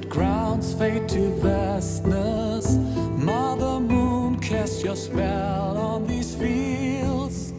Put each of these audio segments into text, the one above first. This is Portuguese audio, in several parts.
Desert grounds fade to vastness. Mother Moon, cast your spell on these fields.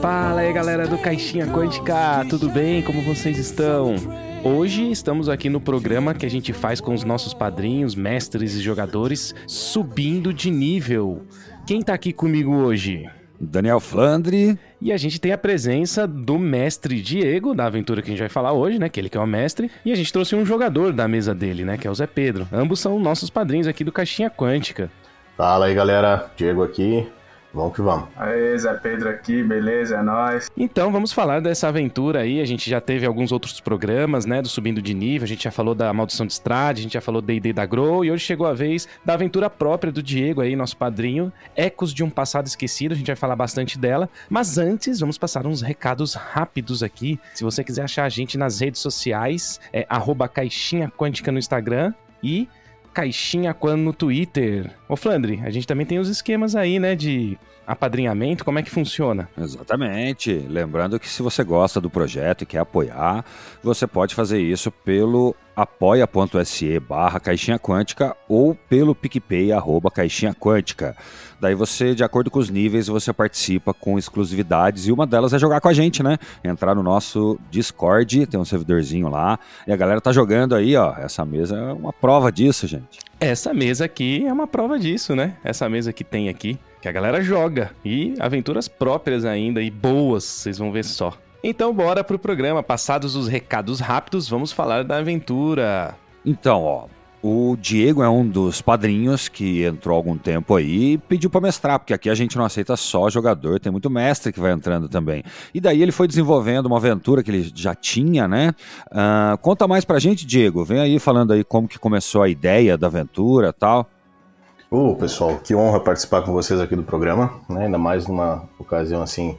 Fala aí galera do Caixinha Quântica, tudo bem? Como vocês estão? Hoje estamos aqui no programa que a gente faz com os nossos padrinhos, mestres e jogadores, subindo de nível. Quem tá aqui comigo hoje? Daniel Flandre. E a gente tem a presença do mestre Diego, da aventura que a gente vai falar hoje, né? Que ele que é o mestre. E a gente trouxe um jogador da mesa dele, né? Que é o Zé Pedro. Ambos são nossos padrinhos aqui do Caixinha Quântica. Fala aí, galera. Diego aqui. Vamos que vamos. Aí, Zé Pedro aqui, beleza? É nóis. Então, vamos falar dessa aventura aí. A gente já teve alguns outros programas, né? Do Subindo de Nível. A gente já falou da Maldição de Estrade, a gente já falou da D&D da Grow. E hoje chegou a vez da aventura própria do Diego aí, nosso padrinho. Ecos de um Passado Esquecido. A gente vai falar bastante dela. Mas antes, vamos passar uns recados rápidos aqui. Se você quiser achar a gente nas redes sociais, é arroba Caixinha Quântica no Instagram e Caixinha Quan no Twitter. Ô Flandre, a gente também tem os esquemas aí, né, de apadrinhamento, como é que funciona? Exatamente. Lembrando que se você gosta do projeto e quer apoiar, você pode fazer isso pelo apoia.se barra caixinha quântica ou pelo picpay arroba caixinha quântica. Daí você, de acordo com os níveis, você participa com exclusividades e uma delas é jogar com a gente, né? Entrar no nosso Discord, tem um servidorzinho lá e a galera tá jogando aí, ó. Essa mesa é uma prova disso, gente. Essa mesa aqui é uma prova disso, né? Essa mesa que tem aqui, que a galera joga e aventuras próprias ainda e boas, vocês vão ver só. Então, bora pro programa. Passados os recados rápidos, vamos falar da aventura. Então, ó, o Diego é um dos padrinhos que entrou há algum tempo aí e pediu para mestrar, porque aqui a gente não aceita só jogador, tem muito mestre que vai entrando também. E daí ele foi desenvolvendo uma aventura que ele já tinha, né? Uh, conta mais pra gente, Diego. Vem aí falando aí como que começou a ideia da aventura tal. Ô, pessoal, que honra participar com vocês aqui do programa, né? Ainda mais numa ocasião assim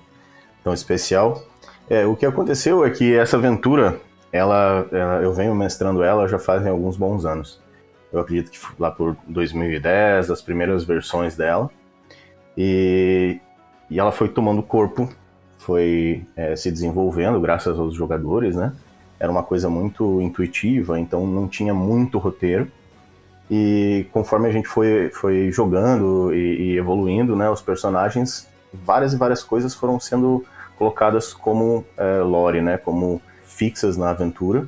tão especial. É, o que aconteceu é que essa aventura, ela, ela, eu venho mestrando ela já fazem alguns bons anos. Eu acredito que lá por 2010, as primeiras versões dela. E, e ela foi tomando corpo, foi é, se desenvolvendo graças aos jogadores, né? Era uma coisa muito intuitiva, então não tinha muito roteiro. E conforme a gente foi, foi jogando e, e evoluindo, né, os personagens, várias e várias coisas foram sendo colocadas como é, lore, né, como fixas na aventura.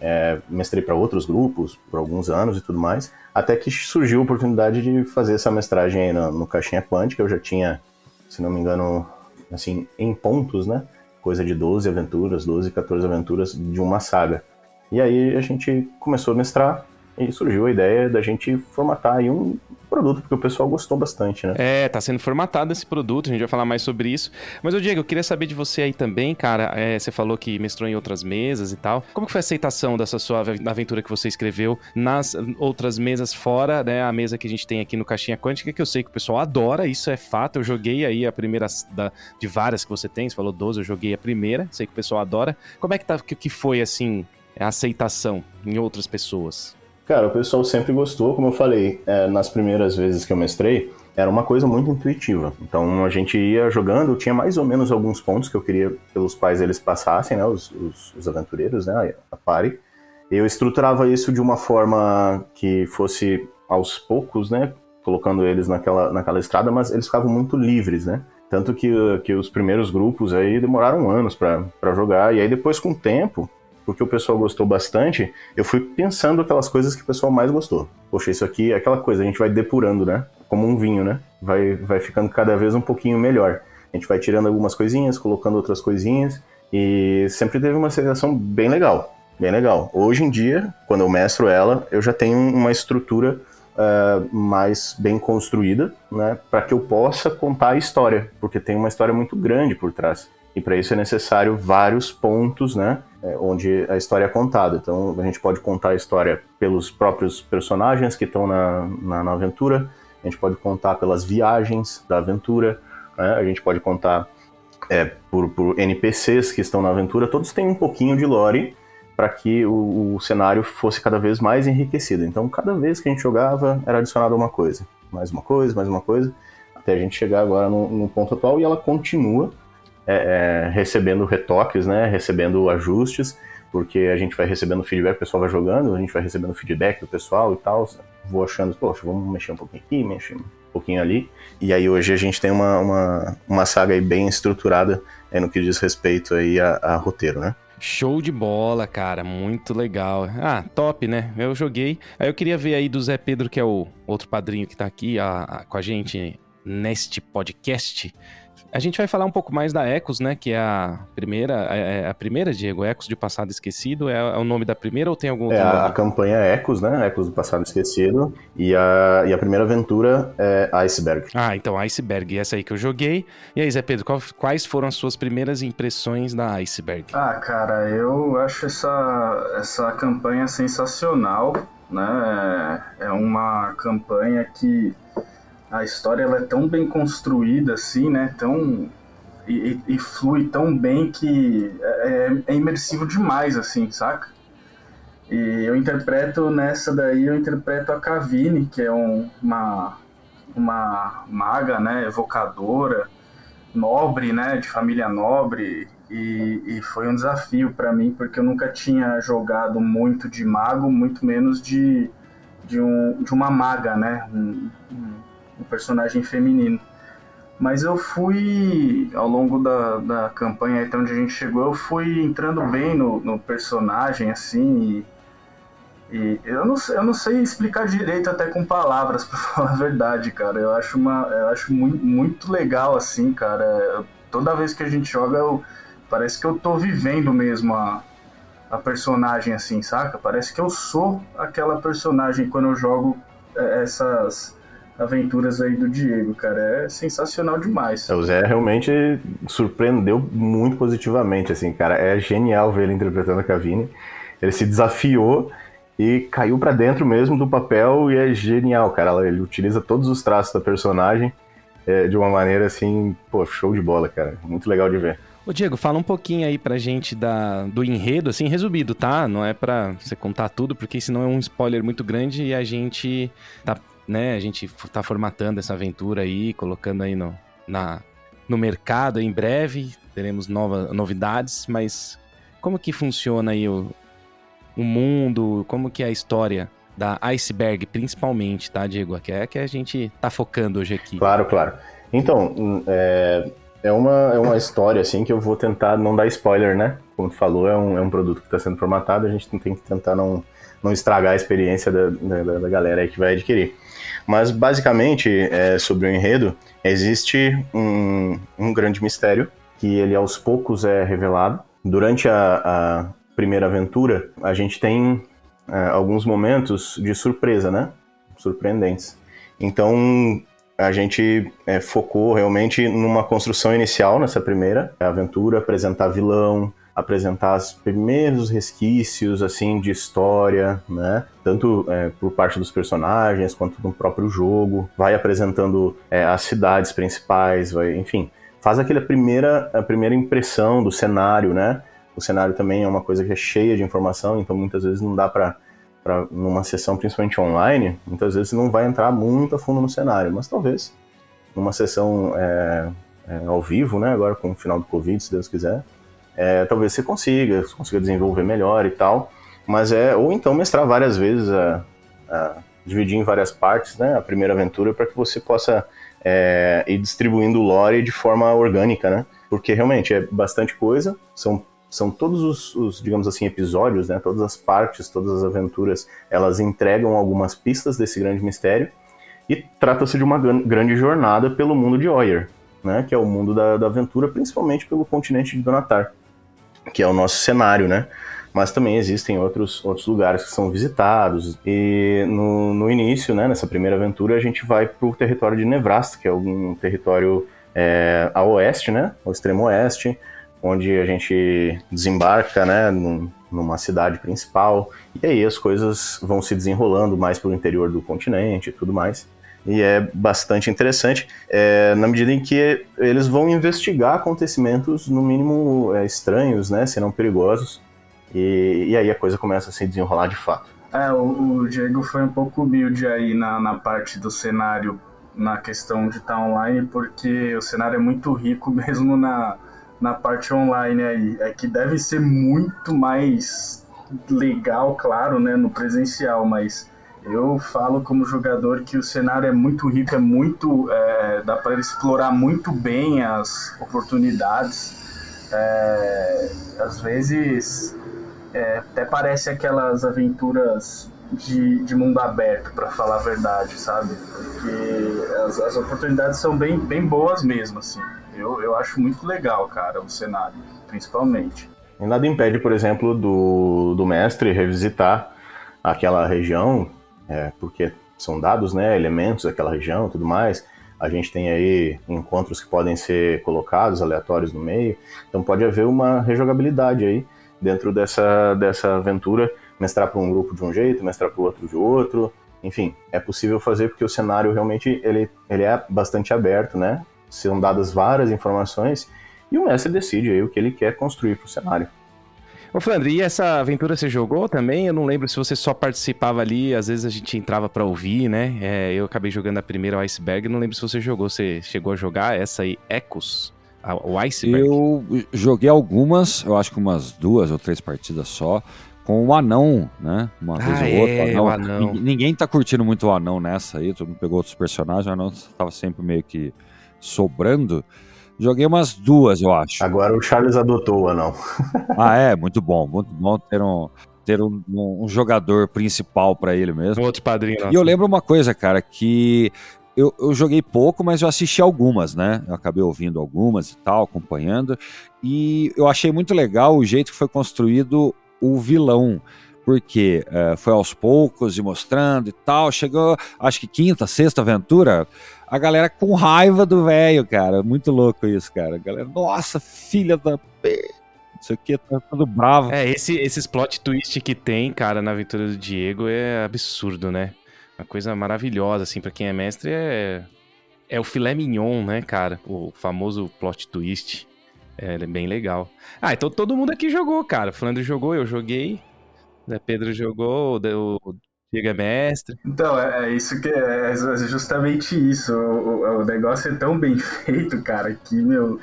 É, mestrei para outros grupos por alguns anos e tudo mais, até que surgiu a oportunidade de fazer essa mestragem no, no Caixinha Quântica. Eu já tinha, se não me engano, assim, em pontos, né? Coisa de 12 aventuras, 12, 14 aventuras de uma saga. E aí a gente começou a mestrar e surgiu a ideia da gente formatar aí um produto, porque o pessoal gostou bastante, né? É, tá sendo formatado esse produto, a gente vai falar mais sobre isso. Mas, ô Diego, eu queria saber de você aí também, cara. É, você falou que mestrou em outras mesas e tal. Como que foi a aceitação dessa sua aventura que você escreveu nas outras mesas fora, né? A mesa que a gente tem aqui no Caixinha Quântica, que eu sei que o pessoal adora, isso é fato. Eu joguei aí a primeira da, de várias que você tem, você falou 12, eu joguei a primeira, sei que o pessoal adora. Como é que, tá, que, que foi, assim, a aceitação em outras pessoas? Cara, o pessoal sempre gostou, como eu falei, é, nas primeiras vezes que eu mestrei, era uma coisa muito intuitiva. Então a gente ia jogando, tinha mais ou menos alguns pontos que eu queria pelos quais eles passassem, né, os, os, os aventureiros, né, a pare. Eu estruturava isso de uma forma que fosse aos poucos, né, colocando eles naquela, naquela estrada, mas eles ficavam muito livres, né. Tanto que, que os primeiros grupos aí demoraram anos para jogar, e aí depois com o tempo porque o pessoal gostou bastante, eu fui pensando aquelas coisas que o pessoal mais gostou. Poxa, isso aqui é aquela coisa, a gente vai depurando, né? Como um vinho, né? Vai, vai ficando cada vez um pouquinho melhor. A gente vai tirando algumas coisinhas, colocando outras coisinhas, e sempre teve uma sensação bem legal. Bem legal. Hoje em dia, quando eu mestro ela, eu já tenho uma estrutura uh, mais bem construída, né? Para que eu possa contar a história, porque tem uma história muito grande por trás. E para isso é necessário vários pontos, né? É, onde a história é contada. Então a gente pode contar a história pelos próprios personagens que estão na, na, na, aventura, a gente pode contar pelas viagens da aventura, né? a gente pode contar é, por, por, NPCs que estão na aventura. Todos têm um pouquinho de lore para que o, o, cenário fosse cada vez mais enriquecido. Então cada vez que a gente jogava era adicionado uma coisa, mais uma coisa, mais uma coisa, até a gente chegar agora no, no ponto atual e ela continua é, é, recebendo retoques, né, recebendo ajustes, porque a gente vai recebendo feedback, o pessoal vai jogando, a gente vai recebendo feedback do pessoal e tal. Vou achando, poxa, vamos mexer um pouquinho aqui, mexer um pouquinho ali. E aí hoje a gente tem uma, uma, uma saga bem estruturada é, no que diz respeito aí a, a roteiro, né? Show de bola, cara. Muito legal. Ah, top, né? Eu joguei. Aí eu queria ver aí do Zé Pedro, que é o outro padrinho que tá aqui a, a, com a gente neste podcast. A gente vai falar um pouco mais da Ecos, né? Que é a primeira, é, é a primeira, Diego, Ecos de Passado Esquecido. É, é, o nome da primeira ou tem algum outro é, nome? A campanha Ecos, né? Ecos do Passado Esquecido. E a, e a primeira aventura é Iceberg. Ah, então Iceberg, essa aí que eu joguei. E aí, Zé Pedro, qual, quais foram as suas primeiras impressões da Iceberg? Ah, cara, eu acho essa, essa campanha sensacional, né? É uma campanha que a história ela é tão bem construída assim, né? Tão e, e flui tão bem que é, é, imersivo demais, assim, saca? E eu interpreto nessa daí, eu interpreto a Kavine, que é um, uma, uma maga, né, evocadora, nobre, né, de família nobre, e, e foi um desafio para mim, porque eu nunca tinha jogado muito de mago, muito menos de, de, um, de uma maga, né, um um personagem feminino. Mas eu fui, ao longo da, da campanha até onde a gente chegou, eu fui entrando bem no, no personagem, assim, e, e, eu, não, eu não sei explicar direito até com palavras, pra falar a verdade, cara. Eu acho, uma, eu acho muito, muito legal, assim, cara. Toda vez que a gente joga, eu, parece que eu tô vivendo mesmo a, a personagem, assim, saca? Parece que eu sou aquela personagem quando eu jogo é, essas aventuras aí do Diego, cara. É sensacional demais. É, o Zé realmente surpreendeu muito positivamente, assim, cara. É genial ver ele interpretando a Cavini. Ele se desafiou e caiu para dentro mesmo do papel e é genial, cara. Ele utiliza todos os traços da personagem é, de uma maneira assim, pô, show de bola, cara. Muito legal de ver. Ô Diego, fala um pouquinho aí pra gente da, do enredo, assim, resumido, tá? Não é pra você contar tudo, porque senão é um spoiler muito grande e a gente tá né? A gente tá formatando essa aventura aí, colocando aí no, na, no mercado em breve. Teremos nova, novidades, mas como que funciona aí o, o mundo? Como que é a história da Iceberg, principalmente, tá, Diego? Que é que a gente tá focando hoje aqui. Claro, claro. Então, hum, é, é, uma, é uma história, assim, que eu vou tentar não dar spoiler, né? Como tu falou, é um, é um produto que está sendo formatado, a gente tem que tentar não, não estragar a experiência da, da, da galera que vai adquirir. Mas basicamente, é, sobre o enredo, existe um, um grande mistério que ele aos poucos é revelado. Durante a, a primeira aventura, a gente tem é, alguns momentos de surpresa, né? Surpreendentes. Então, a gente é, focou realmente numa construção inicial nessa primeira aventura, apresentar vilão, apresentar os primeiros resquícios assim de história, né? Tanto é, por parte dos personagens quanto no próprio jogo. Vai apresentando é, as cidades principais, vai, enfim, faz aquela primeira a primeira impressão do cenário, né? O cenário também é uma coisa que é cheia de informação, então muitas vezes não dá para para numa sessão principalmente online, muitas vezes não vai entrar muito a fundo no cenário, mas talvez numa sessão é, é, ao vivo, né? Agora com o final do Covid, se Deus quiser, é, talvez você consiga, você consiga desenvolver melhor e tal. Mas é, ou então mestrar várias vezes, a, a dividir em várias partes, né, a primeira aventura, para que você possa é, ir distribuindo o lore de forma orgânica, né? Porque realmente é bastante coisa, são, são todos os, os, digamos assim, episódios, né? Todas as partes, todas as aventuras, elas entregam algumas pistas desse grande mistério e trata-se de uma grande jornada pelo mundo de Oyer, né? Que é o mundo da, da aventura, principalmente pelo continente de Donatar que é o nosso cenário, né? Mas também existem outros, outros lugares que são visitados. E no, no início, né, nessa primeira aventura, a gente vai para o território de Nebraska, que é um território é, a oeste, né? Ao extremo oeste, onde a gente desembarca, né, num, numa cidade principal. E aí as coisas vão se desenrolando mais pelo interior do continente e tudo mais e é bastante interessante é, na medida em que eles vão investigar acontecimentos no mínimo é, estranhos, né, se não perigosos, e, e, aí a coisa começa a se desenrolar de fato. É, o, o Diego foi um pouco humilde aí na, na parte do cenário, na questão de estar online, porque o cenário é muito rico mesmo na, na parte online aí. É que deve ser muito mais legal, claro, né, no presencial, mas eu falo como jogador que o cenário é muito rico, é muito. É, dá para explorar muito bem as oportunidades. É, às vezes é, até parece aquelas aventuras de, de mundo aberto, para falar a verdade, sabe? Porque as, as, oportunidades são bem, bem boas mesmo, assim. Eu, eu acho muito legal, cara, o cenário, principalmente. E nada impede, por exemplo, do, do mestre revisitar aquela região, é, porque são dados, né, elementos daquela região tudo mais. A gente tem aí encontros que podem ser colocados aleatórios no meio, então pode haver uma rejogabilidade aí dentro dessa, dessa aventura mestrar para um grupo de um jeito, mestrar para o outro de outro. Enfim, é possível fazer porque o cenário realmente ele, ele é bastante aberto, né? São dadas várias informações e o mestre decide aí o que ele quer construir para o cenário. Ô, Flandre, e essa aventura você jogou também? Eu não lembro se você só participava ali, às vezes a gente entrava para ouvir, né? É, eu acabei jogando a primeira, Iceberg, não lembro se você jogou. Você chegou a jogar essa aí, Ecos? O Iceberg? Eu joguei algumas, eu acho que umas duas ou três partidas só com o anão, né? Uma vez ah, ou outra. É, anão. Anão. Ninguém tá curtindo muito o anão nessa aí, todo mundo pegou outros personagens, o anão tava sempre meio que sobrando. Joguei umas duas, eu acho. Agora o Charles adotou o anão. ah, é, muito bom, muito bom ter um, ter um, um, um jogador principal para ele mesmo. Um outro padrinho. Nossa. E eu lembro uma coisa, cara, que eu, eu, joguei pouco, mas eu assisti algumas, né? Eu acabei ouvindo algumas e tal, acompanhando. E eu achei muito legal o jeito que foi construído o vilão. Porque é, foi aos poucos e mostrando e tal. Chegou, acho que quinta, sexta aventura, a galera com raiva do velho, cara. Muito louco isso, cara. A galera, nossa, filha da. Não sei o que, tá tudo bravo. É, esse, esses plot twist que tem, cara, na aventura do Diego é absurdo, né? Uma coisa maravilhosa, assim, para quem é mestre é. É o filé mignon, né, cara? O famoso plot twist. É, é bem legal. Ah, então todo mundo aqui jogou, cara. Flandre jogou, eu joguei. Né, Pedro jogou, o Diego é mestre. Então, é, é isso que é, é justamente isso. O, o, negócio é tão bem feito, cara, que, meu.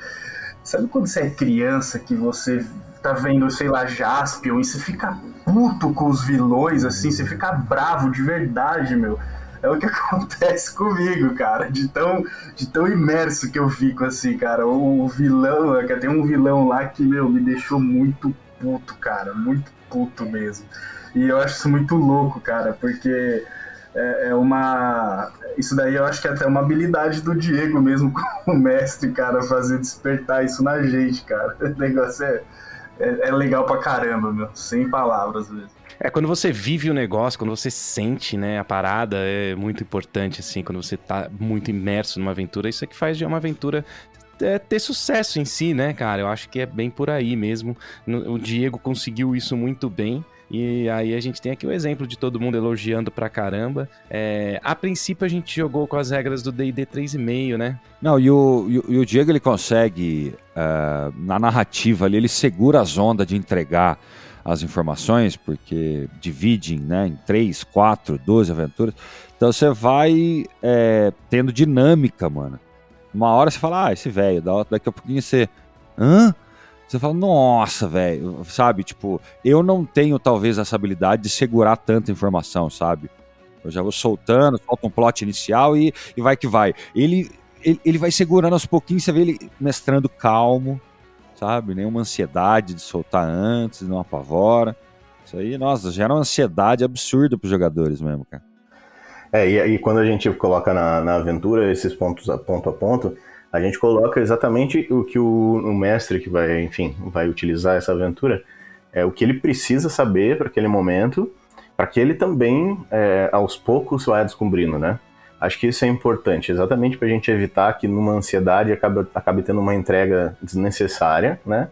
Sabe quando você é criança que você tá vendo, sei lá, Jaspion e você fica puto com os vilões, assim, você fica bravo de verdade, meu é o que acontece comigo, cara. De tão, de tão imerso que eu fico, assim, cara. O, o vilão, é tem um vilão lá que, meu, me deixou muito puto, cara. Muito puto mesmo. E eu acho isso muito louco, cara, porque é, é, uma. Isso daí eu acho que é até uma habilidade do Diego mesmo, como mestre, cara, fazer despertar isso na gente, cara. O negócio é, é, é legal pra caramba, meu. Sem palavras mesmo. É, quando você vive o negócio, quando você sente, né, a parada, é muito importante, assim, quando você tá muito imerso numa aventura, isso é que faz de uma aventura é, ter sucesso em si, né, cara? Eu acho que é bem por aí mesmo. O Diego conseguiu isso muito bem. E aí a gente tem aqui o exemplo de todo mundo elogiando pra caramba. É, a princípio a gente jogou com as regras do D&D 3,5, né? Não, e o, e o Diego ele consegue, uh, na narrativa ali, ele segura as ondas de entregar as informações, porque dividem né, em 3, 4, 12 aventuras. Então você vai é, tendo dinâmica, mano. Uma hora você fala, ah, esse velho, daqui a pouquinho você. Hã? Você fala, nossa, velho, sabe? Tipo, eu não tenho talvez essa habilidade de segurar tanta informação, sabe? Eu já vou soltando, falta um plot inicial e, e vai que vai. Ele, ele, ele vai segurando aos pouquinhos, você vê ele mestrando calmo, sabe? Nenhuma ansiedade de soltar antes, não apavora. Isso aí, nossa, gera uma ansiedade absurda para os jogadores mesmo, cara. É, e, e, quando a gente coloca na, na aventura esses pontos a ponto a ponto, a gente coloca exatamente o que o, o mestre que vai, enfim, vai utilizar essa aventura, é o que ele precisa saber para aquele momento, para que ele também, é, aos poucos, vá descobrindo, né? Acho que isso é importante, exatamente para a gente evitar que numa ansiedade acabe, acabe tendo uma entrega desnecessária, né?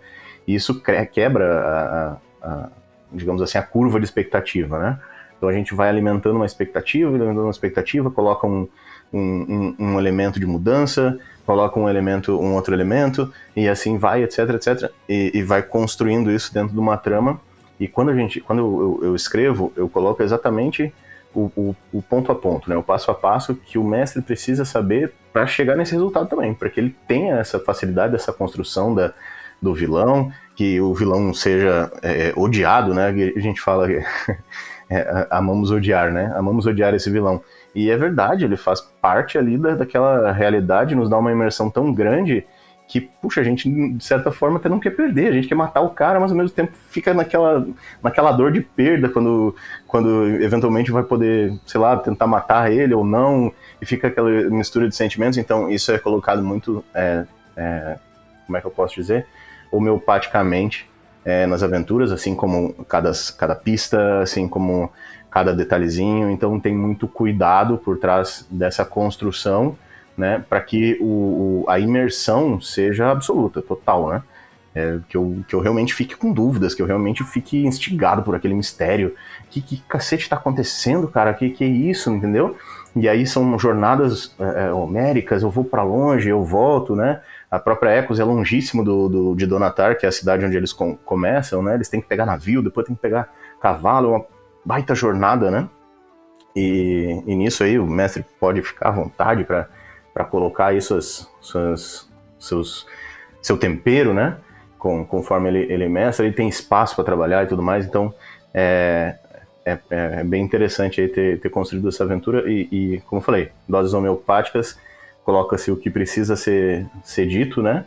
E isso quebra, a, a, digamos assim, a curva de expectativa, né? Então a gente vai alimentando uma expectativa, alimentando uma expectativa, coloca um, um, um, elemento de mudança, coloca um elemento, um outro elemento, e assim vai, etc, etc, e, e vai construindo isso dentro de uma trama. E quando a gente, quando eu, eu, escrevo, eu coloco exatamente o, o, o, ponto a ponto, né? o passo a passo que o mestre precisa saber para chegar nesse resultado também, para que ele tenha essa facilidade, essa construção da, do vilão, que o vilão seja é, odiado, né? A gente fala é, amamos odiar, né? Amamos odiar esse vilão. E é verdade, ele faz parte ali da, daquela realidade, nos dá uma imersão tão grande que, puxa, a gente, de certa forma, até não quer perder, a gente quer matar o cara, mas ao mesmo tempo fica naquela, naquela dor de perda quando, quando eventualmente vai poder, sei lá, tentar matar ele ou não, e fica aquela mistura de sentimentos, então isso é colocado muito, é, é, como é que eu posso dizer, homeopaticamente é, nas aventuras, assim como cada, cada pista, assim como cada detalhezinho, então tem muito cuidado por trás dessa construção, né, para que o, o, a imersão seja absoluta, total, né? É, que, eu, que eu realmente fique com dúvidas, que eu realmente fique instigado por aquele mistério. Que, que cacete está acontecendo, cara? Que, que é isso, entendeu? E aí são jornadas é, é homéricas, eu vou para longe, eu volto, né? A própria Ecos é longíssimo do, do, de Donatar, que é a cidade onde eles com, começam, né? Eles têm que pegar navio, depois tem que pegar cavalo, é uma baita jornada, né? E, e nisso aí o mestre pode ficar à vontade para colocar aí suas, suas, seus, seu tempero, né? Com, conforme ele, ele mestra, ele tem espaço para trabalhar e tudo mais, então é, é, é bem interessante aí ter, ter construído essa aventura e, e, como eu falei, doses homeopáticas, coloca-se o que precisa ser, ser dito, né?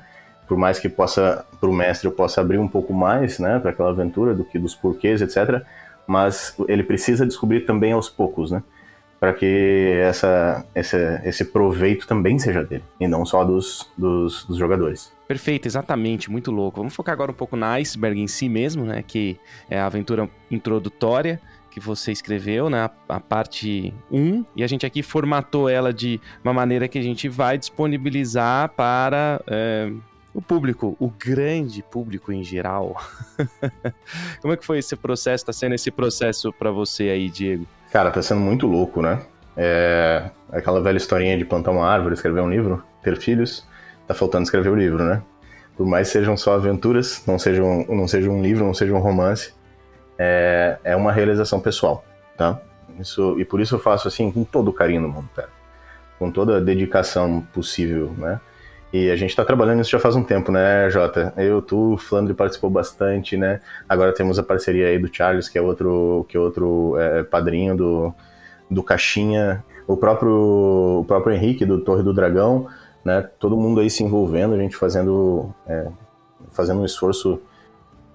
Por mais que possa, para o mestre, eu possa abrir um pouco mais, né, para aquela aventura do que dos porquês, etc. Mas ele precisa descobrir também aos poucos, né? para que essa, esse, esse proveito também seja dele, e não só dos, dos, dos, jogadores. Perfeito, exatamente, muito louco. Vamos focar agora um pouco na Iceberg em si mesmo, né? Que é a aventura introdutória que você escreveu, né? A, a parte 1, e a gente aqui formatou ela de uma maneira que a gente vai disponibilizar para. É, o público, o grande público em geral. Como é que foi esse processo? Está sendo esse processo para você aí, Diego? Cara, tá sendo muito louco, né? É aquela velha historinha de plantar uma árvore, escrever um livro, ter filhos, tá faltando escrever o livro, né? Por mais sejam só aventuras, não seja um, não seja um livro, não seja um romance, é, é uma realização pessoal, tá? Isso, e por isso eu faço assim com todo o carinho no mundo. Com toda a dedicação possível, né? E a gente está trabalhando nisso já faz um tempo, né, Jota? Eu, tu, o Flandre participou bastante, né? Agora temos a parceria aí do Charles, que é outro, que é outro é, padrinho do, do Caixinha. O próprio, o próprio Henrique, do Torre do Dragão, né? Todo mundo aí se envolvendo, a gente fazendo, é, fazendo um esforço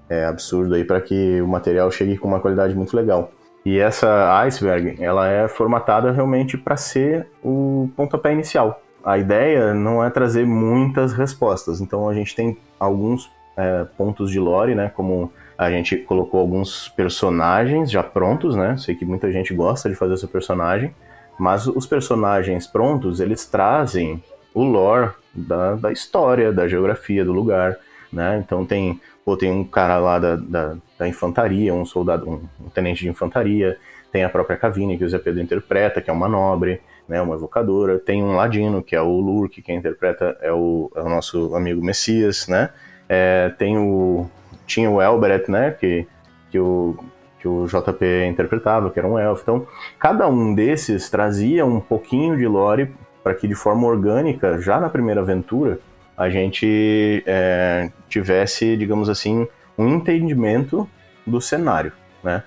é, absurdo aí para que o material chegue com uma qualidade muito legal. E essa iceberg, ela é formatada realmente para ser o pontapé inicial a ideia não é trazer muitas respostas. Então a gente tem alguns é, pontos de lore, né? Como a gente colocou alguns personagens já prontos, né? Sei que muita gente gosta de fazer seu personagem, mas os personagens prontos eles trazem o lore da, da história, da geografia do lugar, né? Então tem, pô, tem um cara lá da, da, da infantaria, um soldado, um, um, tenente de infantaria, tem a própria Cavini que o Zé Pedro interpreta, que é uma nobre, né, uma evocadora. Tem um ladino, que é o Lurk, quem interpreta é o, é o nosso amigo Messias, né? É, tem o, tinha o Elberet, né, que, que, o, que o JP interpretava, que era um elfo. Então, cada um desses trazia um pouquinho de lore para que, de forma orgânica, já na primeira aventura, a gente é, tivesse, digamos assim, um entendimento do cenário, né?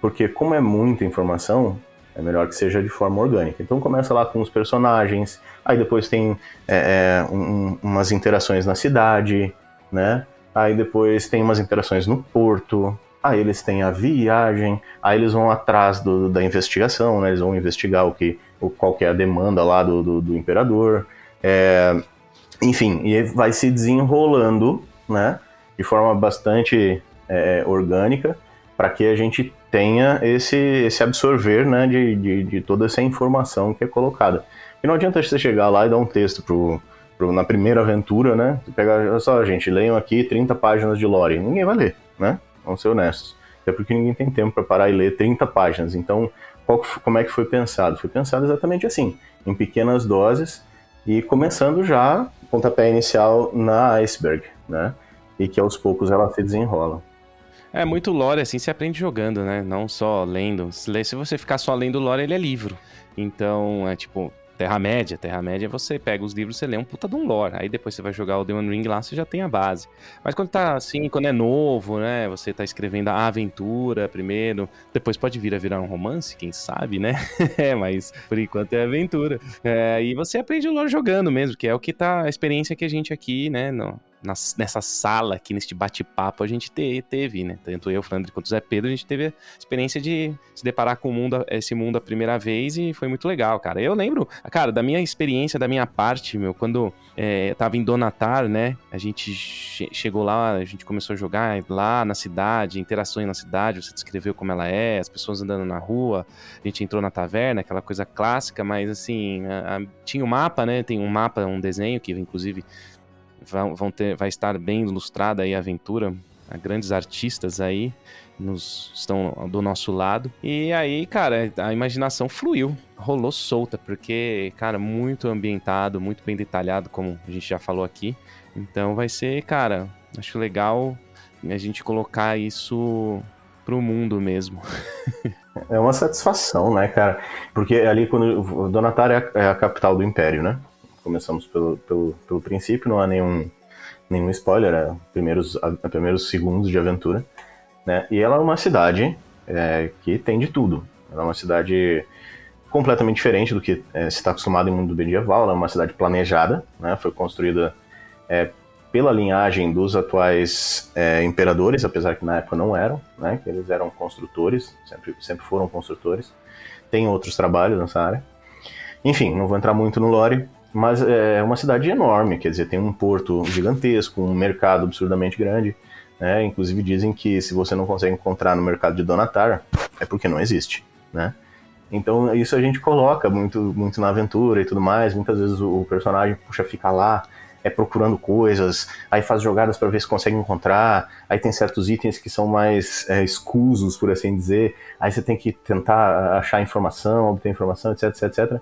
Porque como é muita informação, é melhor que seja de forma orgânica. Então começa lá com os personagens, aí depois tem é, é, um, umas interações na cidade, né? Aí depois tem umas interações no porto, aí eles têm a viagem, aí eles vão atrás do, da investigação, né? Eles vão investigar o que, o, qual que é a demanda lá do, do, do imperador. É, enfim, e vai se desenrolando, né? De forma bastante é, orgânica, para que a gente tenha esse, esse absorver né, de, de, de, toda essa informação que é colocada. E não adianta você chegar lá e dar um texto pro, pro, na primeira aventura, né? Pegar, olha só, gente, leiam aqui 30 páginas de lore. Ninguém vai ler, né? Vamos ser honestos. Até porque ninguém tem tempo para parar e ler 30 páginas. Então, qual, como é que foi pensado? Foi pensado exatamente assim, em pequenas doses e começando já pontapé inicial na iceberg, né? E que aos poucos ela se desenrola. É muito lore, assim, se aprende jogando, né? Não só lendo. Se você ficar só lendo lore, ele é livro. Então, é tipo, Terra-média. Terra-média você pega os livros, você lê um puta de um lore. Aí depois você vai jogar o The One Ring lá, você já tem a base. Mas quando tá assim, quando é novo, né? Você tá escrevendo a aventura primeiro, depois pode vir a virar um romance, quem sabe, né? é, mas por enquanto é aventura. É, e você aprende o lore jogando mesmo, que é o que tá a experiência que a gente aqui, né, no, nessa sala aqui, neste bate-papo, a gente te, teve, né? Tanto eu, Flandre, quanto o Zé Pedro, a gente teve a experiência de se deparar com o mundo, esse mundo a primeira vez e foi muito legal, cara. Eu lembro, cara, da minha experiência, da minha parte, meu, quando é, tava em Donatar, né? A gente che chegou lá, a gente começou a jogar lá na cidade, interações na cidade, você descreveu como ela é, as pessoas andando na rua, a gente entrou na taverna, aquela coisa clássica, mas assim, a, a, tinha um mapa, né? Tem um mapa, um desenho que inclusive vão, vão ter, vai estar bem ilustrada aí a aventura. Há grandes artistas aí nos estão do nosso lado. E aí, cara, a imaginação fluiu, rolou solta, porque, cara, muito ambientado, muito bem detalhado, como a gente já falou aqui. Então vai ser, cara, acho legal a gente colocar isso pro mundo mesmo. é uma satisfação, né, cara? Porque ali quando Donatar é a, é a capital do Império, né? Começamos pelo, pelo, pelo princípio, não há nenhum, nenhum spoiler, é primeiros, a, primeiros segundos de aventura. Né? E ela é uma cidade é, que tem de tudo. Ela é uma cidade completamente diferente do que é, se está acostumado em mundo medieval. Ela é uma cidade planejada, né? foi construída é, pela linhagem dos atuais é, imperadores, apesar que na época não eram, né? que eles eram construtores, sempre, sempre foram construtores. Tem outros trabalhos nessa área. Enfim, não vou entrar muito no lore, mas é uma cidade enorme, quer dizer, tem um porto gigantesco, um mercado absurdamente grande. Né? Inclusive dizem que se você não consegue encontrar no mercado de Donatar, é porque não existe. Né? Então isso a gente coloca muito, muito na aventura e tudo mais. Muitas vezes o personagem puxa fica lá é procurando coisas, aí faz jogadas para ver se consegue encontrar. Aí tem certos itens que são mais é, escusos, por assim dizer. Aí você tem que tentar achar informação, obter informação, etc, etc, etc.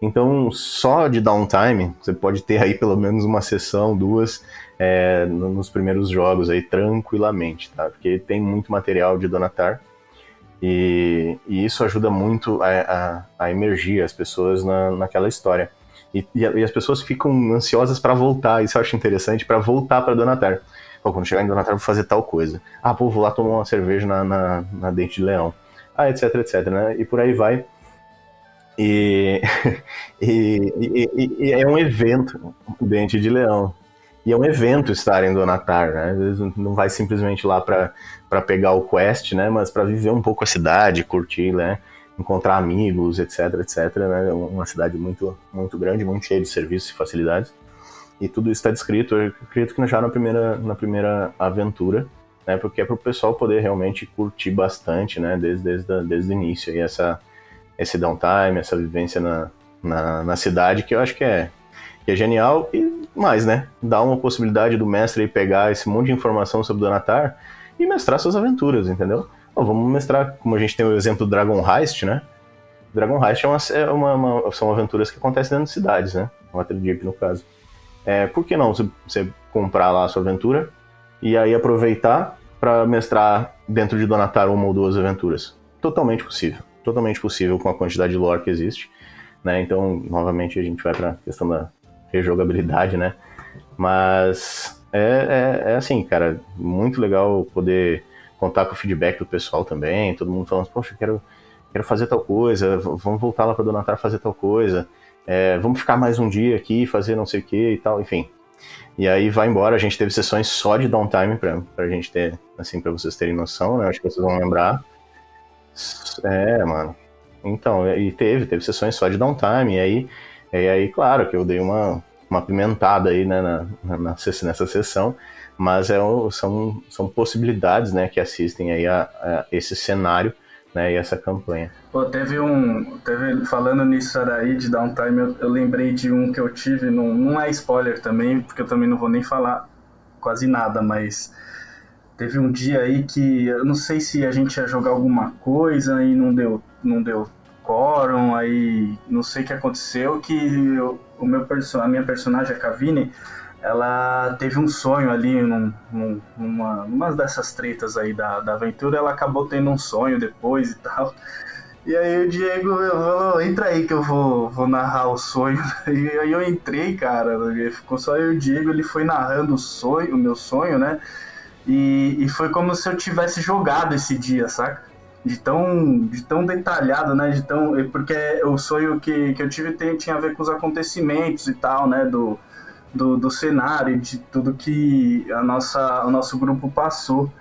Então, só de downtime, você pode ter aí pelo menos uma sessão, duas, é, nos primeiros jogos aí, tranquilamente, tá? Porque tem muito material de Donatar. E, e isso ajuda muito a, a, a, emergir as pessoas na, naquela história. E, e, e as pessoas ficam ansiosas para voltar, isso eu acho interessante, para voltar para Donatar. Pô, quando chegar em Donatar, vou fazer tal coisa. Ah, pô, vou lá tomar uma cerveja na, na, na Dente de Leão. Ah, etc, etc, né? E por aí vai. E, e, e, e, é um evento, Dente de Leão. E é um evento estar em Donatar, né? Às vezes não vai simplesmente lá para pegar o quest, né? Mas para viver um pouco a cidade, curtir, né? Encontrar amigos, etc, etc, né? Uma cidade muito, muito grande, muito cheia de serviços e facilidades. E tudo isso está descrito, eu acredito que já na primeira, na primeira aventura, né? Porque é para o pessoal poder realmente curtir bastante, né? Desde, desde, desde o início. E essa esse downtime, essa vivência na, na, na, cidade, que eu acho que é, que é genial. E mais, né? Dá uma possibilidade do mestre aí pegar esse monte de informação sobre Donatar e mestrar suas aventuras, entendeu? Vamos mestrar, como a gente tem o exemplo do Dragon Heist, né? Dragon Heist é uma, é uma, uma, são aventuras que acontecem dentro de cidades, né? Waterdeep, no caso. É, por que não você comprar lá a sua aventura e aí aproveitar para mestrar dentro de Donatar uma ou duas aventuras? Totalmente possível totalmente possível com a quantidade de lore que existe. Né? Então, novamente, a gente vai para a questão da rejogabilidade, né? Mas é, é, é, assim, cara, muito legal poder contar com o feedback do pessoal também, todo mundo falando, poxa, quero, quero fazer tal coisa, vamos voltar lá para Donatar fazer tal coisa, é, vamos ficar mais um dia aqui, fazer não sei o que e tal, enfim. E aí vai embora, a gente teve sessões só de downtime pra, pra gente ter, assim, pra vocês terem noção, né? Acho que vocês vão lembrar. É, mano. Então, e teve, teve sessões só de downtime, e aí, e aí claro, que eu dei uma, uma pimentada aí né, na, na, nessa sessão, mas é, são, são possibilidades né, que assistem aí a, a esse cenário né, e essa campanha. Pô, teve um. Teve, falando nisso aí de downtime, eu, eu lembrei de um que eu tive, não, não é spoiler também, porque eu também não vou nem falar quase nada, mas Teve um dia aí que eu não sei se a gente ia jogar alguma coisa e não deu, não deu quórum, aí não sei o que aconteceu, que eu, o meu a minha personagem, a Kavine, ela teve um sonho ali num, num, numa, numa dessas tretas aí da, da aventura, ela acabou tendo um sonho depois e tal. E aí o Diego falou, entra aí que eu vou, vou narrar o sonho. E aí eu entrei, cara, ficou só eu e o Diego, ele foi narrando o sonho, o meu sonho, né? E, e foi como se eu tivesse jogado esse dia, saca? De tão, de tão detalhado, né? De tão, porque o sonho que, que eu tive tem, tinha a ver com os acontecimentos e tal, né? Do, do, do cenário, de tudo que a nossa, o nosso grupo passou.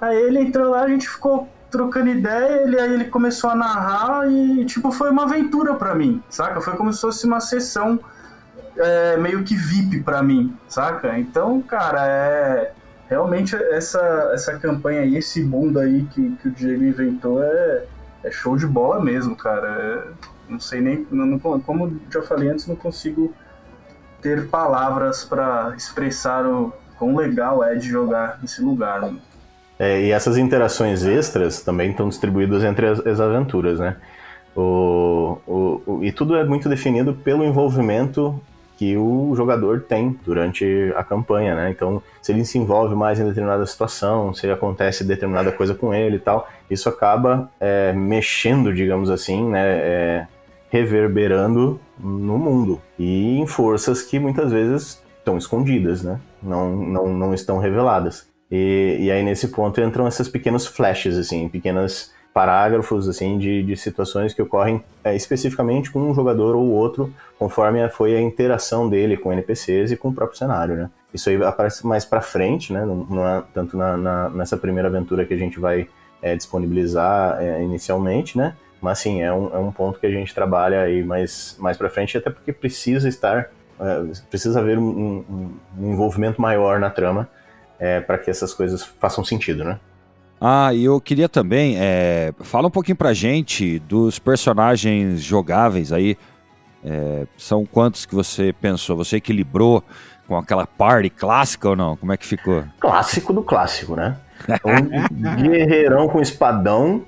Aí ele entrou lá, a gente ficou trocando ideia, ele, aí ele começou a narrar e, tipo, foi uma aventura para mim, saca? Foi como se fosse uma sessão é, meio que VIP para mim, saca? Então, cara, é realmente essa, essa campanha aí, esse mundo aí que, que o Diego inventou é, é show de bola mesmo, cara. É, não sei nem, não, como já falei antes, não consigo ter palavras para expressar o quão legal é de jogar nesse lugar. Mano. É, e essas interações extras também estão distribuídas entre as, as aventuras, né? O, o, o, e tudo é muito definido pelo envolvimento que o jogador tem durante a campanha, né? Então, se ele se envolve mais em determinada situação, se acontece determinada coisa com ele e tal, isso acaba é, mexendo, digamos assim, né? É, reverberando no mundo e em forças que muitas vezes estão escondidas, né? Não, não, não estão reveladas. E, e aí nesse ponto entram esses pequenos flashes, assim, pequenas parágrafos assim de, de situações que ocorrem é, especificamente com um jogador ou outro, conforme foi a interação dele com NPCs e com o próprio cenário, né? Isso aí aparece mais para frente, né? Não, é tanto na, na, nessa primeira aventura que a gente vai é, disponibilizar é, inicialmente, né? Mas sim, é um, é um ponto que a gente trabalha aí mais, mais para frente, até porque precisa estar, é, precisa haver um, um, um envolvimento maior na trama é, para que essas coisas façam sentido, né? Ah, e eu queria também, é, fala um pouquinho pra gente dos personagens jogáveis aí. É, são quantos que você pensou? Você equilibrou com aquela party clássica ou não? Como é que ficou? Clássico do clássico, né? Um guerreirão com espadão,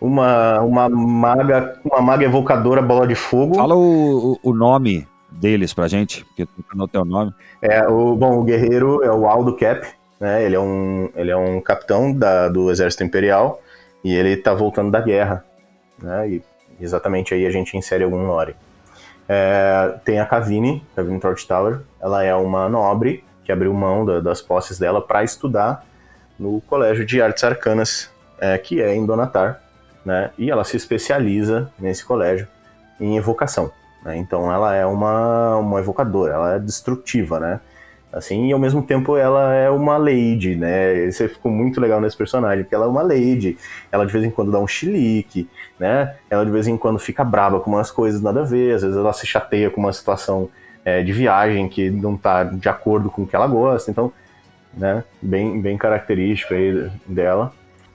uma, uma maga, uma maga evocadora bola de fogo. Fala o, o nome deles pra gente, porque tu não tem o nome. É, o, bom, o guerreiro é o Aldo Cap, né? Ele é um, ele é um capitão da, do Exército Imperial e ele está voltando da guerra, né? E exatamente aí a gente insere algum lore. É, tem a Cavine, Cavine Tower, ela é uma nobre que abriu mão da, das posses dela para estudar no Colégio de Artes Arcanas, é, que é em Donatar, né? E ela se especializa nesse colégio em evocação. Né? Então ela é uma, uma evocadora, ela é destrutiva, né? Assim, e ao mesmo tempo ela é uma lady, né? Isso ficou muito legal nesse personagem, porque ela é uma lady. Ela de vez em quando dá um chilique, né? Ela de vez em quando fica brava com umas coisas nada a ver, às vezes ela se chateia com uma situação é, de viagem que não tá de acordo com o que ela gosta. Então, né? Bem, bem característico aí dela.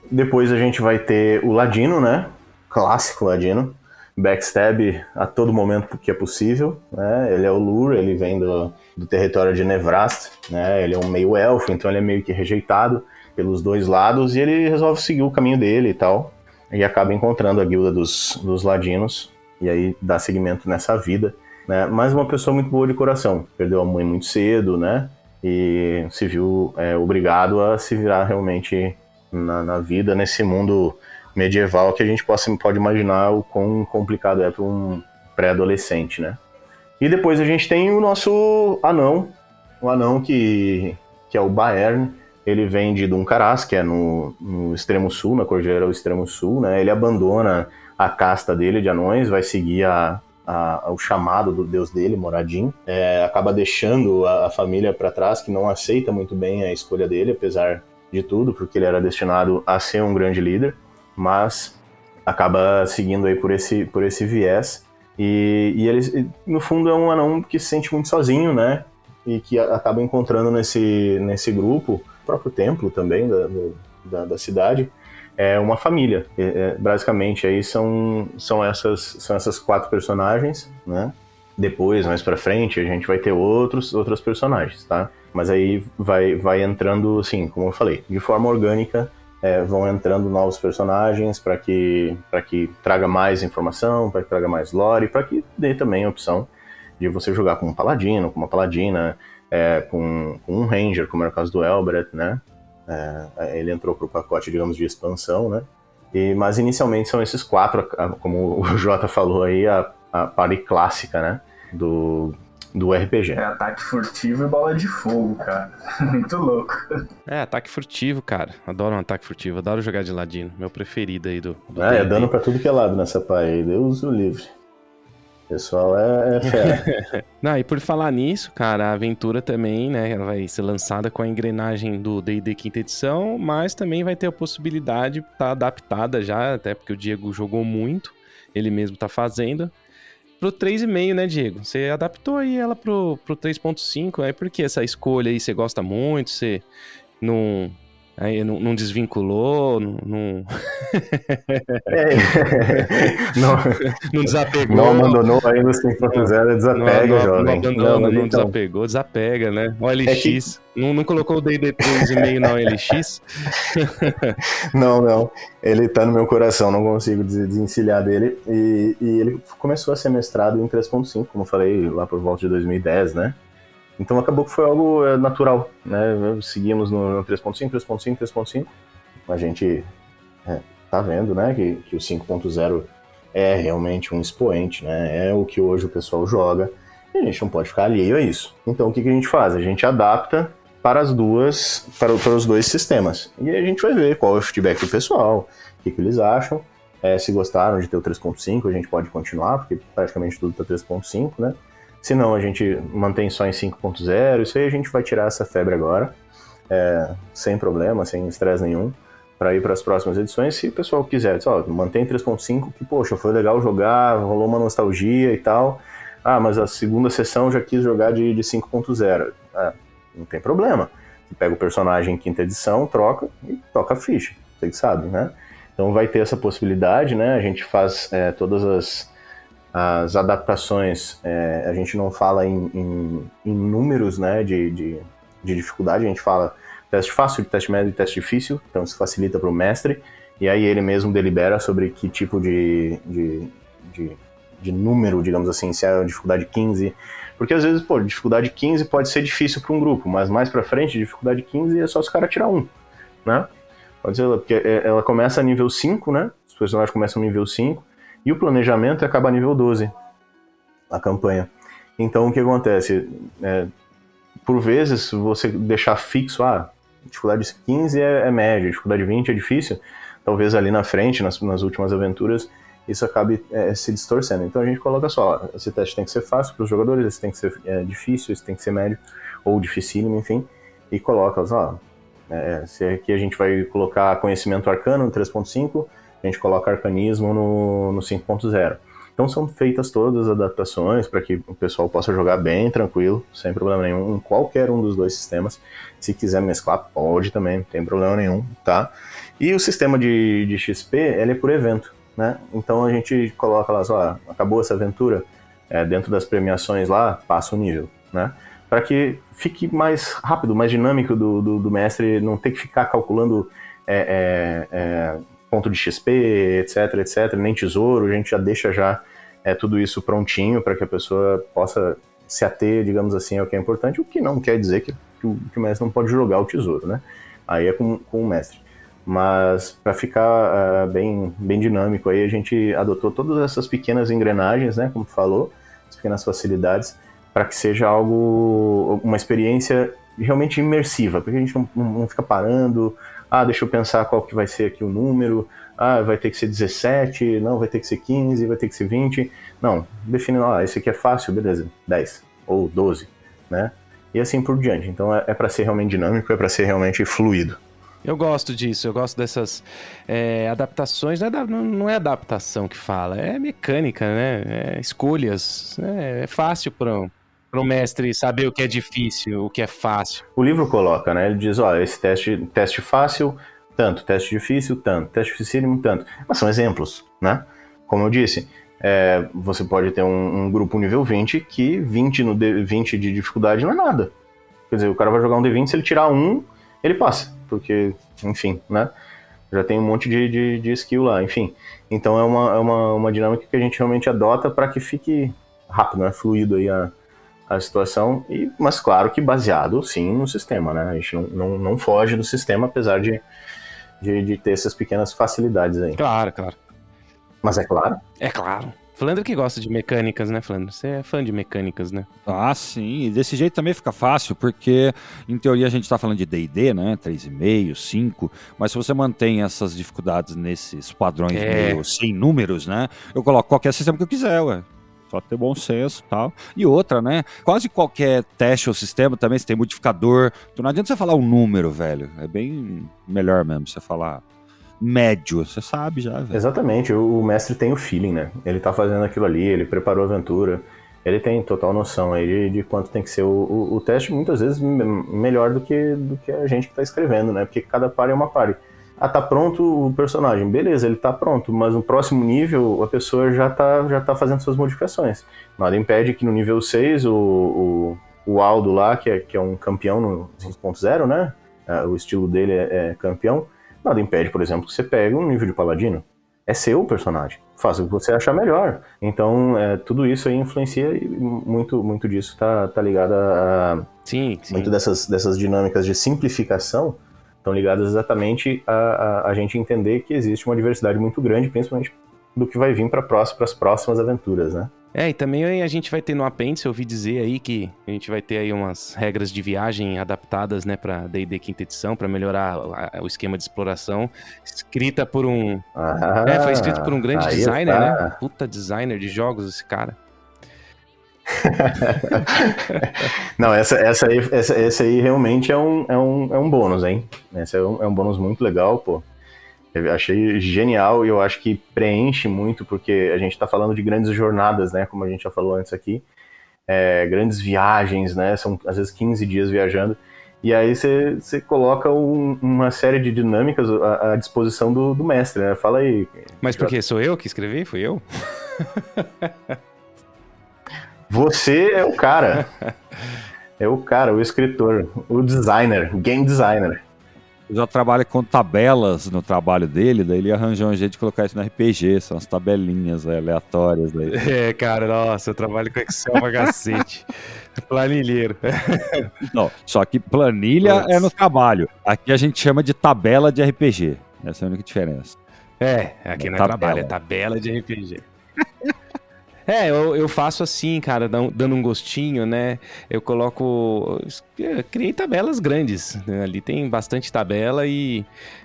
Depois a gente vai ter o Ladino, né? Clássico Ladino. Backstab a todo momento que é possível, né? Ele é o Lure, ele vem do do território de Nevrast, né? Ele é um meio elfo, então ele é meio que rejeitado pelos dois lados e ele resolve seguir o caminho dele e tal. E acaba encontrando a guilda dos, dos ladinos e aí dá seguimento nessa vida, né? Mas uma pessoa muito boa de coração, perdeu a mãe muito cedo, né? E se viu é, obrigado a se virar realmente na, na vida nesse mundo medieval que a gente pode, pode imaginar o quão complicado é para um pré-adolescente, né? E depois a gente tem o nosso anão, o anão que, que é o Baern. Ele vem de Duncaraz, que é no, no extremo sul, na Cordilheira do extremo sul, né? Ele abandona a casta dele de anões, vai seguir a, a, o chamado do deus dele, Moradin. É, acaba deixando a, família para trás, que não aceita muito bem a escolha dele, apesar de tudo, porque ele era destinado a ser um grande líder, mas acaba seguindo aí por esse, por esse viés. E, e ele, no fundo, é um anão que se sente muito sozinho, né? E que acaba encontrando nesse, nesse grupo, o próprio templo também da, da, da cidade, é uma família. É, basicamente, aí são, são, essas, são essas quatro personagens, né? Depois, mais pra frente, a gente vai ter outros, outros personagens, tá? Mas aí vai, vai entrando, assim, como eu falei, de forma orgânica é, vão entrando novos personagens para que, que traga mais informação, para que traga mais lore, para que dê também a opção de você jogar com um paladino, com uma paladina, é, com, com, um ranger, como era o caso do Elbert, né? É, ele entrou para o pacote, digamos, de expansão, né? E, mas inicialmente são esses quatro, como o Jota falou aí, a, a party clássica, né? Do, do RPG. É ataque furtivo e bola de fogo, cara. Muito louco. É, ataque furtivo, cara. Adoro um ataque furtivo. Adoro jogar de ladino. Meu preferido aí do. do é, é dano pra tudo que é lado nessa pai aí. Deus o livre. O pessoal é, é fera. Não, e por falar nisso, cara, a aventura também, né, ela vai ser lançada com a engrenagem do D&D quinta edição, mas também vai ter a possibilidade de estar tá adaptada já, até porque o Diego jogou muito, ele mesmo tá fazendo, pro 3,5, né, Diego? Você adaptou aí ela pro, pro 3.5, aí por que essa escolha aí você gosta muito, você não Aí não, não desvinculou, não. Não... É, não, não desapegou. Não abandonou aí no 5.0, desapega, não, jovem. Não abandona, não, então. desapegou, desapega, né? O LX. É que... não, não colocou o DD 3,5 na OLX? não, não. Ele tá no meu coração, não consigo desencilhar dele. E, e ele começou a ser mestrado em 3.5, como eu falei, lá por volta de 2010, né? Então acabou que foi algo é, natural, né? Seguimos no 3.5, 3.5, 3.5. A gente é, tá vendo, né, que, que o 5.0 é realmente um expoente, né? É o que hoje o pessoal joga. E a gente não pode ficar alheio a isso. Então o que, que a gente faz? A gente adapta para as duas, para, para os dois sistemas. E a gente vai ver qual é o feedback do pessoal, o que, que eles acham. É, se gostaram de ter o 3.5, a gente pode continuar, porque praticamente tudo está 3.5, né? Se não, a gente mantém só em 5.0. Isso aí a gente vai tirar essa febre agora, é, sem problema, sem estresse nenhum, para ir para as próximas edições. Se o pessoal quiser, só mantém 3.5, que poxa, foi legal jogar, rolou uma nostalgia e tal. Ah, mas a segunda sessão já quis jogar de, de 5.0. Ah, não tem problema. Você pega o personagem em quinta edição, troca e toca a ficha. Você que sabe, né? Então vai ter essa possibilidade, né? A gente faz é, todas as as adaptações, é, a gente não fala em, em, em números né, de, de, de, dificuldade, a gente fala teste fácil, teste médio e teste difícil, então isso facilita para o mestre, e aí ele mesmo delibera sobre que tipo de, de, de, de número, digamos assim, se é dificuldade 15, porque às vezes, pô, dificuldade 15 pode ser difícil para um grupo, mas mais para frente, dificuldade 15 é só os caras tirar um, né? Pode ser, porque é, ela começa a nível 5, né? Os personagens começam no nível 5, e o planejamento acaba nível 12, a campanha. Então o que acontece? É, por vezes, você deixar fixo, ah, dificuldade 15 é, é média, dificuldade 20 é difícil, talvez ali na frente, nas, nas últimas aventuras, isso acabe é, se distorcendo. Então a gente coloca só, esse teste tem que ser fácil para os jogadores, esse tem que ser é, difícil, esse tem que ser médio, ou dificílimo, enfim, e coloca, ó, é, se aqui a gente vai colocar conhecimento arcano no 3.5, a gente coloca arcanismo no, no 5.0. Então são feitas todas as adaptações para que o pessoal possa jogar bem tranquilo, sem problema nenhum, em qualquer um dos dois sistemas. Se quiser mesclar, pode também, não tem problema nenhum, tá? E o sistema de, de XP, ele é por evento, né? Então a gente coloca lá, ó, acabou essa aventura, é, dentro das premiações lá, passa o nível, né? Para que fique mais rápido, mais dinâmico do, do, do mestre, não ter que ficar calculando é, é, é ponto de XP, etc, etc, nem tesouro, a gente já deixa já é, tudo isso prontinho para que a pessoa possa se ater, digamos assim, ao que é importante, o que não quer dizer que, que, o, que o, mestre não pode jogar o tesouro, né? Aí é com, com o mestre. Mas para ficar uh, bem, bem dinâmico, aí a gente adotou todas essas pequenas engrenagens, né, como falou, as pequenas facilidades, para que seja algo, uma experiência realmente imersiva, porque a gente não, não, fica parando, ah, deixa eu pensar qual que vai ser aqui o número, ah, vai ter que ser 17, não, vai ter que ser 15, vai ter que ser 20. Não, define, ah, esse aqui é fácil, beleza, 10 ou 12, né? E assim por diante. Então é, é para ser realmente dinâmico, é para ser realmente fluido. Eu gosto disso, eu gosto dessas é, adaptações. Não é, não é, adaptação que fala, é mecânica, né? É escolhas. É, é fácil para para o mestre saber o que é difícil, o que é fácil. O livro coloca, né? Ele diz, olha, esse teste, teste fácil, tanto, teste difícil, tanto, teste dificílimo, tanto. Mas são exemplos, né? Como eu disse, é, você pode ter um, um, grupo nível 20 que 20 no D, 20 de dificuldade não é nada. Quer dizer, o cara vai jogar um D20, se ele tirar um, ele passa. Porque, enfim, né? Já tem um monte de, de, de skill lá, enfim. Então é uma, é uma, uma dinâmica que a gente realmente adota para que fique rápido, né? Fluido aí a, a situação, e, mas claro que baseado sim no sistema, né? A gente não, não, não foge do sistema, apesar de, de, de ter essas pequenas facilidades aí. Claro, claro. Mas é claro. É claro. Flandre que gosta de mecânicas, né, Flandre? Você é fã de mecânicas, né? Ah, sim. E desse jeito também fica fácil, porque em teoria a gente está falando de D&D, né? 3,5, 5, mas se você mantém essas dificuldades nesses padrões É. meio sem números, né? Eu coloco qualquer sistema que eu quiser, ué. Só ter bom senso e tal. E outra, né? Quase qualquer teste ou sistema também, se tem modificador. Então não adianta você falar um número, velho. É bem melhor mesmo você falar médio. Você sabe já, velho. Exatamente, o, mestre tem o feeling, né? Ele tá fazendo aquilo ali, ele preparou a aventura, ele tem total noção aí de, de quanto tem que ser o, o, o teste, muitas vezes me- melhor do que, do que a gente que tá escrevendo, né? Porque cada par é uma par. Ah, tá pronto o personagem, beleza, ele tá pronto, mas no próximo nível a pessoa já tá, já tá fazendo suas modificações. Nada impede que no nível 6 o, o, o Aldo lá, que é, que é um campeão no 5.0, né? Ah, o estilo dele é, é campeão. Nada impede, por exemplo, que você pegue um nível de paladino. É seu o personagem. Faça o que você achar melhor. Então, é, tudo isso aí influencia e muito, muito disso tá, tá ligado a, Sim, sim. muito dessas, dessas dinâmicas de simplificação estão ligadas exatamente a, a, a gente entender que existe uma diversidade muito grande, principalmente do que vai vir para as próximas aventuras, né? É, e também a gente vai ter no apêndice, eu ouvi dizer aí que a gente vai ter aí umas regras de viagem adaptadas, né, pra D&D quinta edição, pra melhorar o esquema de exploração, escrita por um... Ah, é, foi escrito por um grande designer, tá. né? Puta designer de jogos esse cara. Não, essa, essa, aí, essa, esse aí realmente é um, é um, é um bônus, hein? Esse é um, é um bônus muito legal, pô. Eu achei genial e eu acho que preenche muito, porque a gente tá falando de grandes jornadas, né? Como a gente já falou antes aqui. É, grandes viagens, né? São às vezes 15 dias viajando. E aí você você coloca um- uma série de dinâmicas à, à disposição do, do mestre, né? Fala aí. Mas porque sou eu que escrevi? Fui eu? Você é o cara. É o cara, o escritor, o designer, o game designer. Eu já trabalho com tabelas no trabalho dele, daí ele arranjou um jeito de colocar isso no RPG, são as tabelinhas é, aleatórias. Daí. É, cara, nossa, eu trabalho com Excel pra cacete. Planilheiro. Não, só que planilha Putz. é no trabalho. Aqui a gente chama de tabela de RPG. Essa é a única diferença. É, aqui não é Tabela. trabalho, é tabela de RPG. É, eu, eu faço assim, cara, dando um gostinho, né? Eu coloco. eu criei tabelas grandes. né? Ali tem bastante tabela e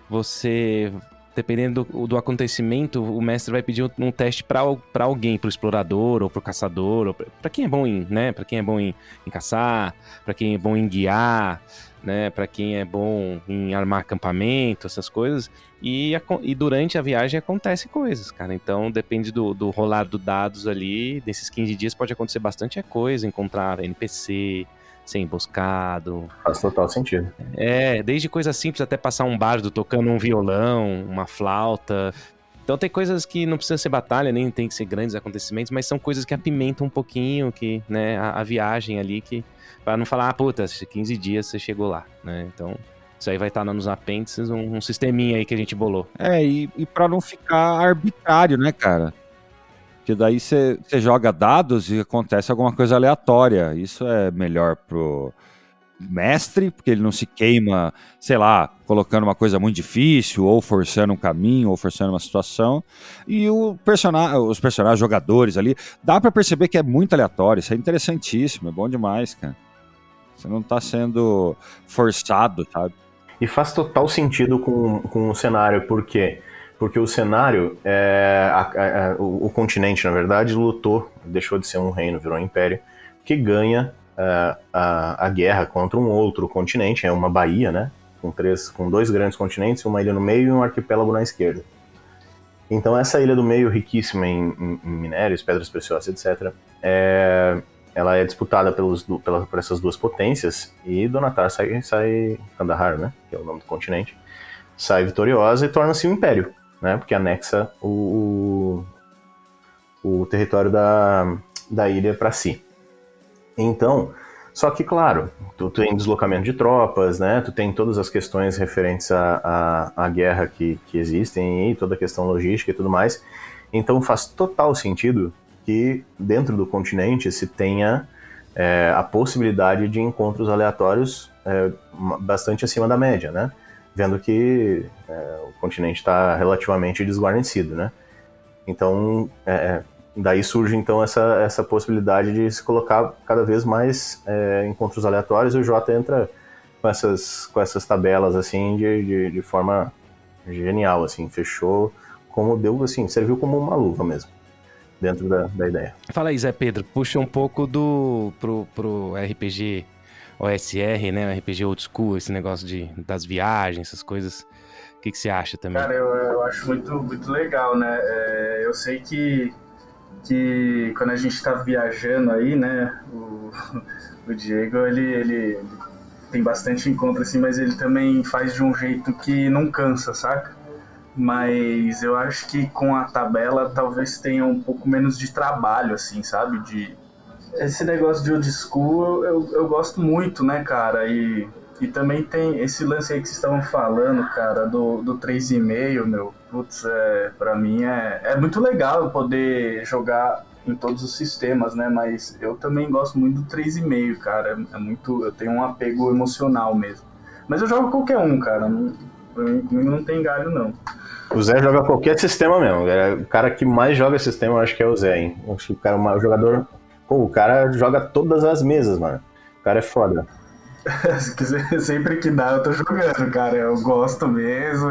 você. Dependendo do, do acontecimento, o mestre vai pedir um, teste pra alguém, pro explorador ou pro caçador, ou pra, pra quem é bom em, né? Para quem é bom em, em caçar, pra quem é bom em guiar, né? Para quem é bom em armar acampamento, essas coisas. E, aco- e durante a viagem acontecem coisas, cara. Então depende do, do rolar do dados ali. Nesses 15 dias pode acontecer bastante coisa, encontrar NPC, ser emboscado. Faz total sentido. É, desde coisa simples até passar um bardo tocando um violão, uma flauta. Então tem coisas que não precisa ser batalha, nem tem que ser grandes acontecimentos, mas são coisas que apimentam um pouquinho que, né, a, a viagem ali, que para não falar, ah, puta, 15 dias você chegou lá, né? Então, isso aí vai estar nos apêndices, um, um sisteminha aí que a gente bolou. É, e, e para não ficar arbitrário, né, cara? Porque daí você joga dados e acontece alguma coisa aleatória. Isso é melhor pro mestre, porque ele não se queima, sei lá, colocando uma coisa muito difícil, ou forçando um caminho, ou forçando uma situação. E o personagem, os personagens, jogadores ali, dá pra perceber que é muito aleatório. Isso é interessantíssimo, é bom demais, cara. Você não tá sendo forçado, sabe? E faz total sentido com, com o cenário, por quê? Porque o cenário, é, a- a- o, o continente, na verdade, lutou, deixou de ser um reino, virou um império, que ganha a, a guerra contra um outro continente, é uma baía, né? Com, três, com dois grandes continentes, uma ilha no meio e um arquipélago na esquerda. Então, essa ilha do meio, riquíssima em, em- em minérios, pedras preciosas, etc., é, ela é disputada pelos, pela, por essas duas potências e Donatar sai, sai Kandahar, né, que é o nome do continente, sai vitoriosa e torna-se um império, né, porque anexa o, o, o território da, da ilha para si. Então, só que claro, tu, tem deslocamento de tropas, né, tu tem todas as questões referentes à, guerra que, que existem e toda a questão logística e tudo mais. Então faz total sentido que dentro do continente se tenha é, a possibilidade de encontros aleatórios é, bastante acima da média, né? vendo que é, o continente está relativamente desguarnecido, né? Então, é, é, daí surge então essa, essa possibilidade de se colocar cada vez mais é, encontros aleatórios e o Jota entra com essas, com essas tabelas assim de, de, de forma genial, assim, fechou como deu, assim, serviu como uma luva mesmo dentro da, da ideia. Fala aí, Zé Pedro, puxa um pouco do pro, pro RPG OSR, né? RPG old school, esse negócio de, das viagens, essas coisas. O que, que você acha também? Cara, eu, eu acho muito, muito legal, né? É, eu sei que, que quando a gente tá viajando aí, né? O, o Diego, ele, ele tem bastante encontro assim, mas ele também faz de um jeito que não cansa, saca? Mas eu acho que com a tabela talvez tenha um pouco menos de trabalho, assim, sabe? De, esse negócio de old school eu, eu gosto muito, né, cara? E, e também tem esse lance aí que vocês estavam falando, cara, do, do 3,5, meu. Putz, é, pra mim é, é muito legal poder jogar em todos os sistemas, né? Mas eu também gosto muito do 3,5, cara. É muito, eu tenho um apego emocional mesmo. Mas eu jogo qualquer um, cara. Não, pra mim não tem galho, não. O Zé joga qualquer sistema mesmo. É, o cara que mais joga sistema, eu acho que é o Zé, hein? acho que o cara, o jogador Pô, o cara joga todas as mesas, mano. O cara é foda. Sempre que dá, eu tô jogando, cara. Eu gosto mesmo.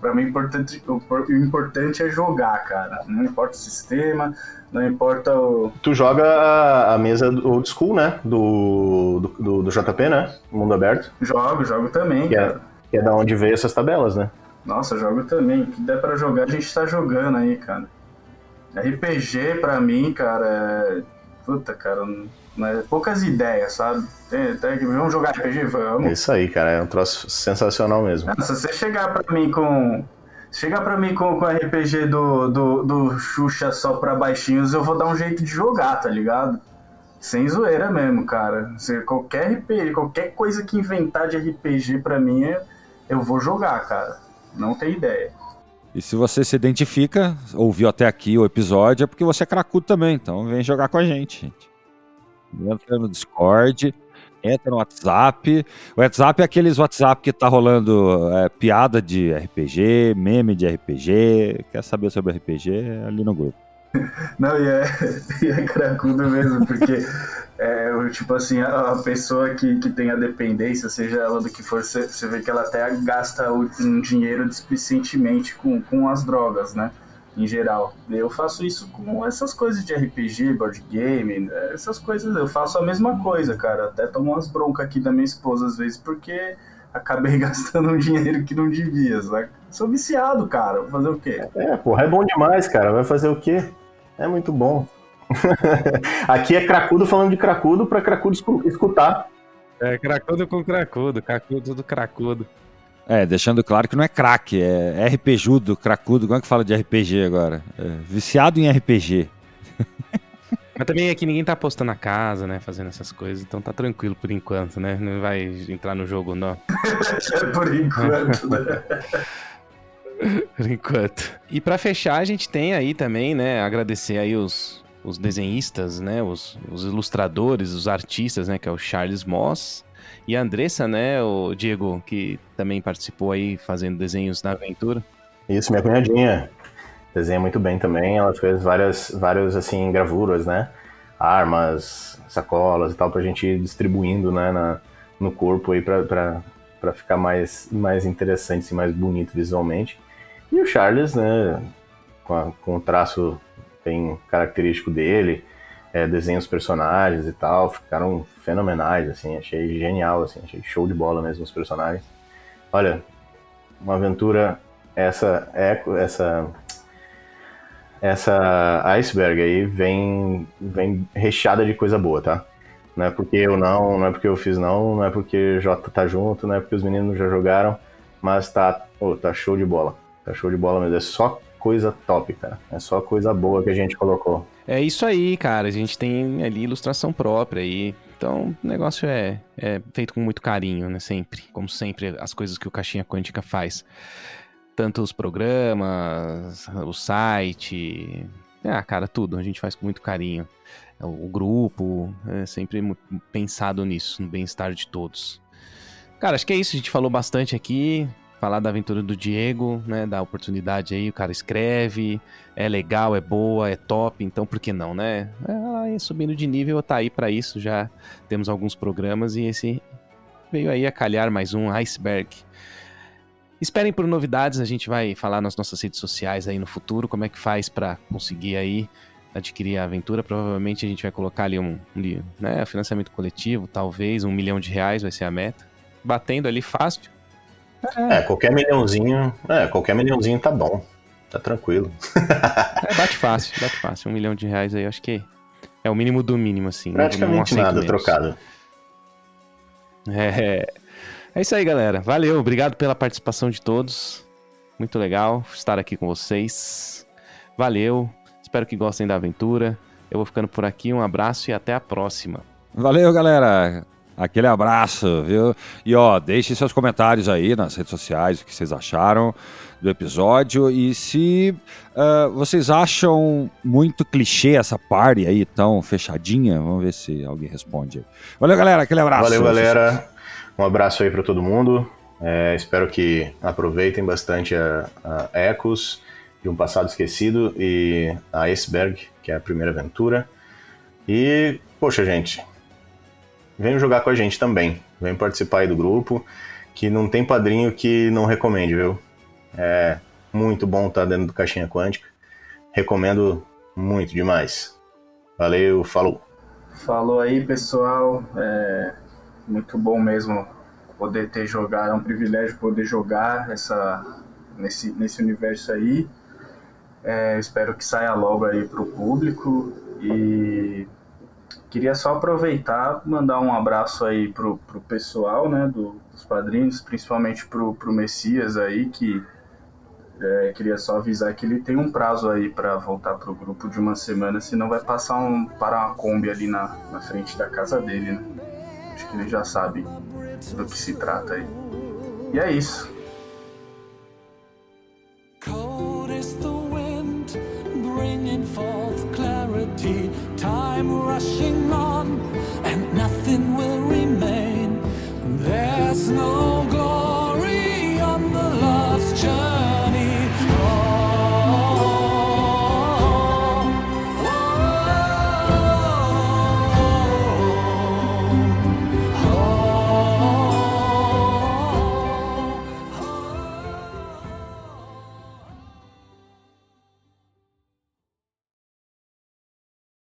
Pra mim, importante, o importante é jogar, cara. Não importa o sistema, não importa o. Tu joga a mesa old school, né? Do, do, do, JP, né? Mundo aberto. Jogo, jogo também. Que é, que é da onde veio essas tabelas, né? Nossa, jogo também. O que der pra jogar, a gente tá jogando aí, cara. RPG, pra mim, cara, é puta, cara, né, poucas ideias, sabe? Tem, tem, vamos jogar RPG? Vamos. É isso aí, cara, é um troço sensacional mesmo. Não, se você chegar pra mim com. Chegar pra mim com, com RPG do, do, do Xuxa só pra baixinhos, eu vou dar um jeito de jogar, tá ligado? Sem zoeira mesmo, cara. Se qualquer RPG, qualquer coisa que inventar de RPG pra mim, eu vou jogar, cara. Não tem ideia. E se você se identifica, ouviu até aqui o episódio, é porque você é cracudo também. Então vem jogar com a gente, gente. Entra no Discord, entra no WhatsApp. O WhatsApp é aqueles WhatsApp que tá rolando é, piada de RPG, meme de RPG. Quer saber sobre RPG? É ali no grupo. Não, e é, e é cracudo mesmo, porque é, tipo assim, a, pessoa que, que tem a dependência, seja ela do que for, você, vê que ela até gasta um dinheiro displicentemente com, com as drogas, né? Em geral. Eu faço isso com essas coisas de RPG, board game, né, essas coisas. Eu faço a mesma coisa, cara. Até tomo umas broncas aqui da minha esposa às vezes, porque acabei gastando um dinheiro que não devia, sabe? Sou viciado, cara. Vou fazer o quê? É, porra, é bom demais, cara. Vai fazer o quê? É muito bom. Aqui é cracudo falando de cracudo para cracudo escutar. É, cracudo com cracudo, cracudo do cracudo. É, deixando claro que não é craque, é RPGudo, cracudo. Como é que fala de RPG agora? É, viciado em RPG. Mas também é que ninguém tá apostando na casa, né? Fazendo essas coisas, então tá tranquilo por enquanto, né? Não vai entrar no jogo, não. por enquanto, né? por enquanto. E para fechar, a gente tem aí também, né? Agradecer aí os, os desenhistas, né? Os, os ilustradores, os artistas, né? Que é o Charles Moss e a Andressa, né? O Diego, que também participou aí fazendo desenhos na aventura. Isso, minha cunhadinha. Desenha muito bem também. Ela fez várias, várias assim, gravuras, né? Armas, sacolas e tal, pra gente ir distribuindo, né? Na, no corpo aí pra, pra, pra ficar mais, mais interessante e assim, mais bonito visualmente. E o Charles, né? Com, a, com o traço bem característico dele, é, os personagens e tal, ficaram fenomenais, assim, achei genial, assim, achei show de bola mesmo os personagens. Olha, uma aventura, essa, essa, essa iceberg aí vem, vem recheada de coisa boa, tá? Não é porque eu não, não é porque eu fiz não, não é porque Jota tá junto, não é porque os meninos já jogaram, mas tá, tá show de bola. Tá show de bola mesmo. É só coisa top, cara. É só coisa boa que a gente colocou. É isso aí, cara. A gente tem ali ilustração própria aí. Então, o negócio é, é feito com muito carinho, né? Sempre. Como sempre, as coisas que o Caixinha Quântica faz. Tanto os programas, o site. Ah, cara, tudo. A gente faz com muito carinho. O grupo, é sempre pensado nisso, no bem-estar de todos. Cara, acho que é isso. A gente falou bastante aqui. Falar da aventura do Diego, né? Da oportunidade aí, o cara escreve, é legal, é boa, é top, então por que não, né? É, subindo de nível tá aí para isso, já temos alguns programas e esse veio aí a calhar mais um iceberg. Esperem por novidades, a gente vai falar nas nossas redes sociais aí no futuro, como é que faz para conseguir aí adquirir a aventura. Provavelmente a gente vai colocar ali um, um né, financiamento coletivo, talvez um milhão de reais vai ser a meta. Batendo ali fácil. É, qualquer milhãozinho, é, qualquer milhãozinho tá bom. Tá tranquilo. é, bate fácil, bate fácil. Um milhão de reais aí, acho que é o mínimo do mínimo, assim. Praticamente nada menos. trocado. É, é isso aí, galera. Valeu, obrigado pela participação de todos. Muito legal estar aqui com vocês. Valeu. Espero que gostem da aventura. Eu vou ficando por aqui. Um abraço e até a próxima. Valeu, galera. Aquele abraço, viu? E ó, deixem seus comentários aí nas redes sociais, o que vocês acharam do episódio. E se uh, vocês acham muito clichê essa party aí, tão fechadinha, vamos ver se alguém responde. Valeu, galera. Aquele abraço. Valeu, galera. Um abraço aí para todo mundo. É, espero que aproveitem bastante a, a Ecos de um passado esquecido e a Iceberg, que é a primeira aventura. E, poxa, gente, venham jogar com a gente também. Venham participar aí do grupo, que não tem padrinho que não recomende, viu? É muito bom estar dentro do Caixinha Quântica. Recomendo muito demais. Valeu, falou. Falou aí, pessoal. É muito bom mesmo poder ter jogado, é um privilégio poder jogar essa, nesse, nesse universo aí. É, espero que saia logo aí para o público e Queria só aproveitar, mandar um abraço aí pro, pro pessoal, né, do, dos padrinhos, principalmente pro, pro Messias aí, que é, queria só avisar que ele tem um prazo aí para voltar pro grupo de uma semana, senão vai passar um, parar uma Kombi ali na, na frente da casa dele, né? Acho que ele já sabe do que se trata aí. E é isso. Time rushing